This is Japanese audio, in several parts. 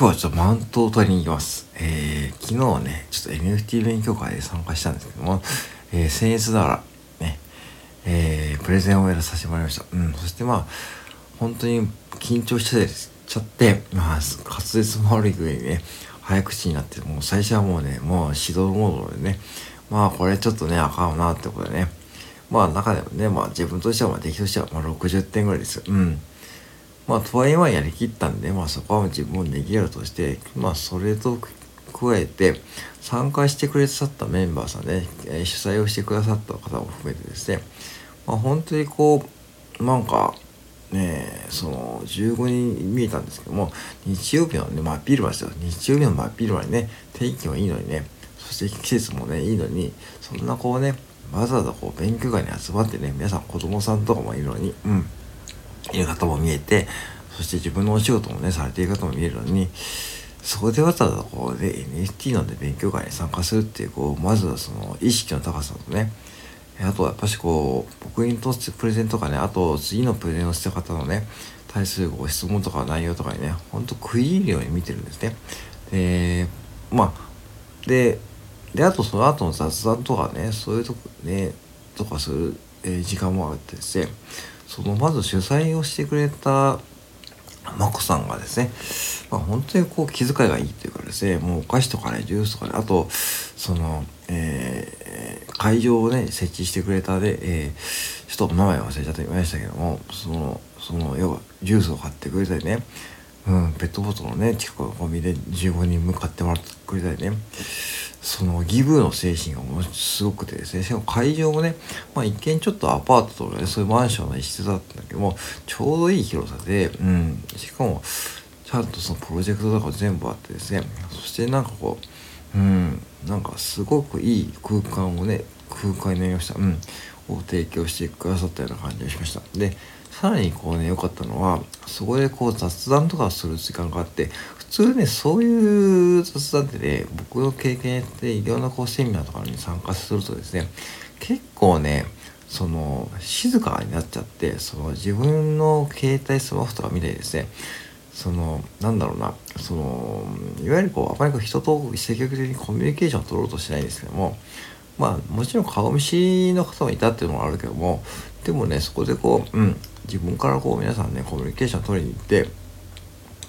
今日はちょっとマウントを取りに行きます。えー、昨日はね、ちょっと NFT 勉強会で参加したんですけども、えー、僭越ながら、ね、えー、プレゼンをやらさせてもらいました。うん、そしてまあ、本当に緊張してちゃって、まあ、滑舌も悪い上にね、早口になって、もう最初はもうね、もう指導モードでね、まあこれちょっとね、あかんなってことでね、まあ中でもね、まあ自分としては、まあ出来としては、まあ60点ぐらいですよ。うん。まあとはいえまあやりきったんで、まあそこは自分をねぎやるとして、まあそれと加えて、参加してくれさったメンバーさんね、えー、主催をしてくださった方も含めてですね、まあ本当にこう、なんか、ねその15人見えたんですけども日曜日のね真っ昼間ですよ日曜日の真っ昼間にね天気もいいのにねそして季節もねいいのにそんなこうねわざわざこう勉強会に集まってね皆さん子供さんとかもいるのにうん。いる方も見えてそして自分のお仕事もねされている方も見えるのにそこでわざわざこうで NFT ので勉強会に参加するっていうこうまずはその意識の高さとねあとはやっぱしこう僕にとってプレゼントとかねあと次のプレゼンをした方のね対するご質問とか内容とかにねほんと食い入るように見てるんですね。でまあでであとその後の雑談とかねそういうとこねとかする、え、時間もあってですねそのまず主催をしてくれた眞子さんがですね、まあ、本当にこう気遣いがいいというかですねもうお菓子とかねジュースとかねあとその、えー、会場をね設置してくれたで、えー、ちょっと名前忘れちゃってましたけどもそのその要はジュースを買ってくれたりね、うん、ペットボトルをね近くのコンビニで15人向かってもらってくれたりね。そのギブの精神がものすごくてですねしかも会場もね、まあ、一見ちょっとアパートとかねそういうマンションの一室だったんだけどもちょうどいい広さで、うん、しかもちゃんとそのプロジェクトとか全部あってですねそしてなんかこううんなんかすごくいい空間をね空間になりました、うん、を提供してくださったような感じがしました。でさらにこうね良かったのはそこでこう雑談とかする時間があって普通ねそういう雑談ってね僕の経験でいろんなこうセミナーとかに参加するとですね結構ねその静かになっちゃってその自分の携帯スマホとか見てですねそのなんだろうなそのいわゆるこうあまりこう人と積極的にコミュニケーションを取ろうとしないんですけどもまあもちろん顔見知りの方もいたっていうのもあるけどもでもねそこでこう、うん、自分からこう皆さんねコミュニケーション取りに行って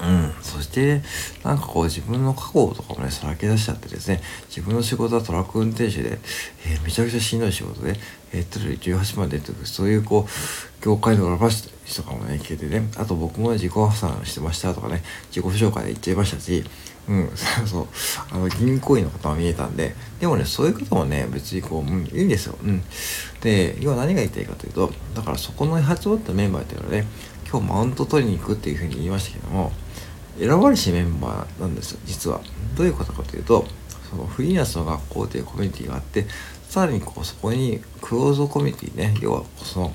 うん、そしてなんかこう自分の過去とかもねさらけ出しちゃってですね自分の仕事はトラック運転手で、えー、めちゃくちゃしんどい仕事で、えー、トル18までとかそういうこう業界の裏話とかもね聞いてねあと僕も自己破産してましたとかね自己紹介で言っちゃいましたしうん、そう そう。あの銀行員の方が見えたんででもねそういうこともね別にこう、うん、いいんですよ、うん、で要は何が言いたいかというとだからそこの発をったメンバーというのはね今日マウント取りに行くっていうふうに言いましたけども選ばれしメンバーなんですよ実は。どういうことかというとそのフリーランスの学校というコミュニティがあってさらにこうそこにクローズコミュニティね要はその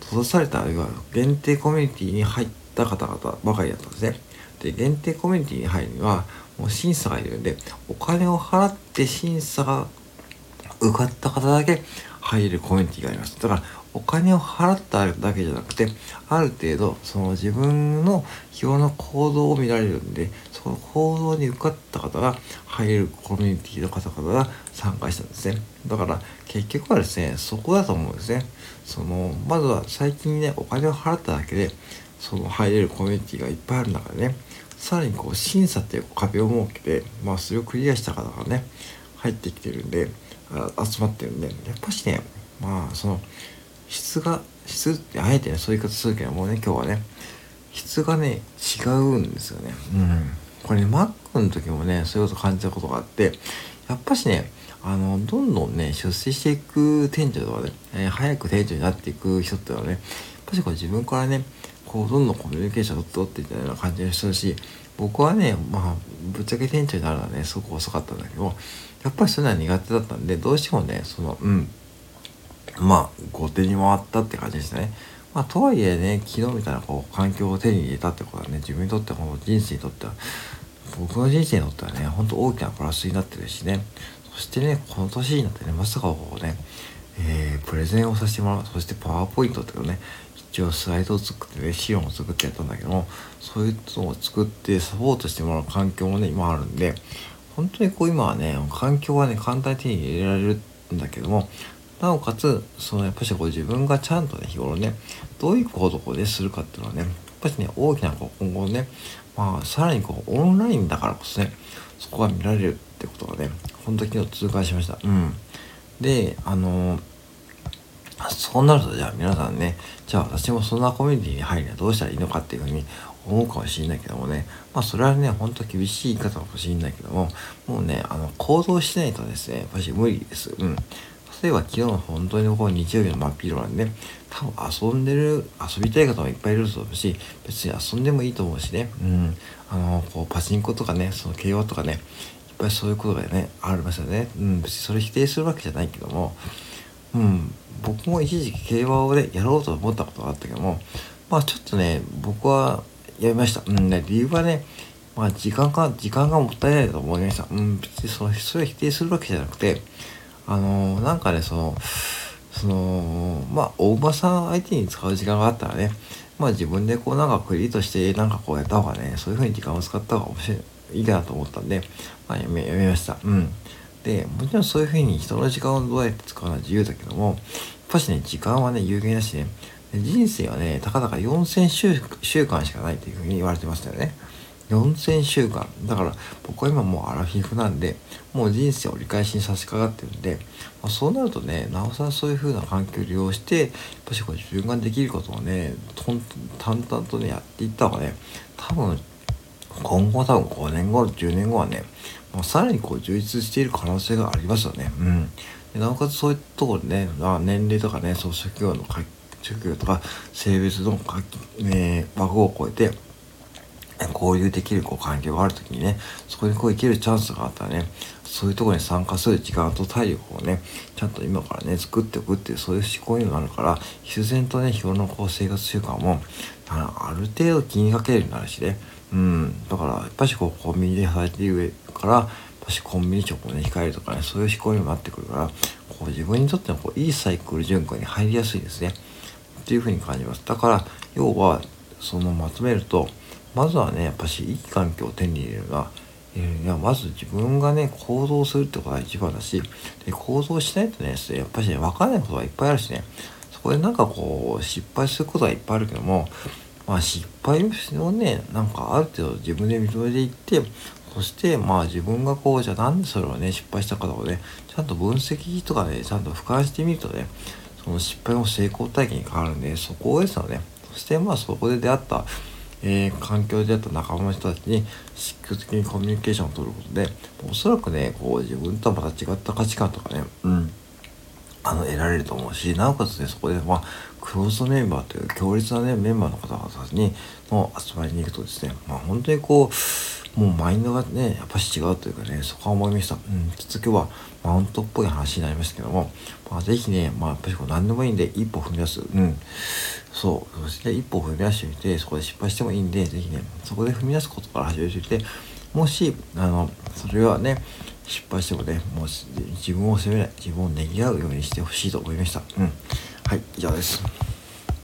閉ざされたいわゆる限定コミュニティに入った方々ばかりだったんですね。で限定コミュニティに入るにはもう審査がいるんでお金を払って審査が受かった方だけ入るコミュニティがあります。だからお金を払っただけじゃなくてある程度その自分の日頃の行動を見られるんでその行動に受かった方が入れるコミュニティの方々が参加したんですね。だから結局はですねそこだと思うんですね。そのまずは最近ねお金を払っただけでその入れるコミュニティがいっぱいある中でねさらにこう審査っていう壁を設けて、まあ、それをクリアした方がね入ってきてるんで集まってるんでやっぱしねまあその質が質ってあえてねそういう言い方するけどもうね今日はね質がね違うんですよね。うん。これねマックの時もねそういうこと感じたことがあってやっぱしねあのどんどんね出世していく店長とかね、えー、早く店長になっていく人っていうのはねやっぱしこう自分からねこうどんどんコミュニケーションを取っていたような感じの人だし僕はねまあぶっちゃけ店長になるのはねすごく遅かったんだけどやっぱりそういうのは苦手だったんでどうしてもねそのうんまあ後手に回ったって感じでしたね。まあ、とはいえね昨日みたいなこう環境を手に入れたってことはね自分にとってこの人生にとっては僕の人生にとってはねほんと大きなプラスになってるしねそしてねこの年になってねまさかこうね、えー、プレゼンをさせてもらうそしてパワーポイントっていうのね一応スライドを作ってね資料を作ってやったんだけどもそういうのを作ってサポートしてもらう環境もね今あるんで本当にこう今はね環境はね簡単に手に入れられるんだけどもなおかつそのやっぱしこう自分がちゃんとね日頃ねどういうことをねするかっていうのはねやっぱしね大きなこう今後ねまあさらにこうオンラインだからこそねそこが見られるってことがね本当に昨日痛感しました。うん。であのそうなるとじゃあ皆さんねじゃあ私もそんなコミュニティに入るにはどうしたらいいのかっていうふうに思うかもしれないけどもね。まあそれはねほんと厳しい言い方かもしれないけどももうねあの行動しないとですねやっぱし無理です。うん。例えば昨日の本当にこう日曜日の真っ昼間にね多分遊んでる遊びたい方もいっぱいいると思うし別に遊んでもいいと思うしね。うん。あのこうパチンコとかねその競馬とかねいっぱいそういうことがねありますよね。うん。別にそれ否定するわけじゃないけども。うん。僕も一時期競馬をねやろうと思ったことがあったけどもまあちょっとね僕はやりました。うんね理由はねまあ時間が時間がもったいないと思いました。うん別にそのそれ否定するわけじゃなくてあのー、なんかねそのそのまあ大馬さん相手に使う時間があったらねまあ自分でこうなんかクリエイトしてなんかこうやった方がねそういう風に時間を使った方が面白いいいかなと思ったんで、まあ、やめやめました。うん。でもちろんそういう風に人の時間をどうやって使うのは自由だけどもやっぱしね時間はね有限だしね人生はねたかだか4000週週間しかないっていう風に言われてましたよね。4000週間。だから僕は今もうアラフィフなんでもう人生を折り返しに差し掛かってるんで、まあ、そうなるとねなおさらそういう風な環境を利用してやっぱしこう自分ができることをね淡々とねやっていった方がね多分今後多分5年後10年後はねまあ、さらにこう充実している可能性がありますよね。うん、でなおかつそういったところでね、まあ、年齢とかねそう職業の職業とか性別のか、えー、枠を超えて交流できるこう環境がある時にねそこにこう生きるチャンスがあったらねそういうところに参加する時間と体力をねちゃんと今からね作っておくっていうそういう思考になるから必然とね日頃のこう生活習慣もある程度気にかけるようになるしねうん。だからやっぱしこうコンビニで働いてる上からやっぱしコンビニ食をね控えるとかねそういう思考にもなってくるからこう自分にとってのこういいサイクル循環に入りやすいですね。っていうふうに感じます。だから要はそのまとめるとまずはねやっぱしいい環境を手に入れるがいやまず自分がね行動するってことが一番だしで行動しないとねやっぱしね分かんないことがいっぱいあるしねそこでなんかこう失敗することはいっぱいあるけどもまあ失敗をねなんかある程度自分で認めていってそしてまあ自分がこうじゃあなんでそれをね失敗したかとかねちゃんと分析とかねちゃんと俯瞰してみるとねその失敗も成功体験に変わるんでそこをですよね。そしてまあそこで出会ったえー、環境であった仲間の人たちに積極的にコミュニケーションを取ることでおそらくねこう自分とはまた違った価値観とかねうん。あの得られると思うしなおかつねそこでまあクローズメンバーという強烈なねメンバーの方々にの集まりに行くとですねまあ本当にこうもうマインドがねやっぱ違うというかねそこは思いました。うんちょっと今日はマウントっぽい話になりましたけどもまあ是非ねまあやっぱりこう何でもいいんで一歩踏み出す。うん。そう。そして一歩踏み出してみてそこで失敗してもいいんで是非ねそこで踏み出すことから始めてみてもしあのそれはね失敗してもねもう自分を責めない自分をねぎらうようにしてほしいと思いました。うん。はい以上です。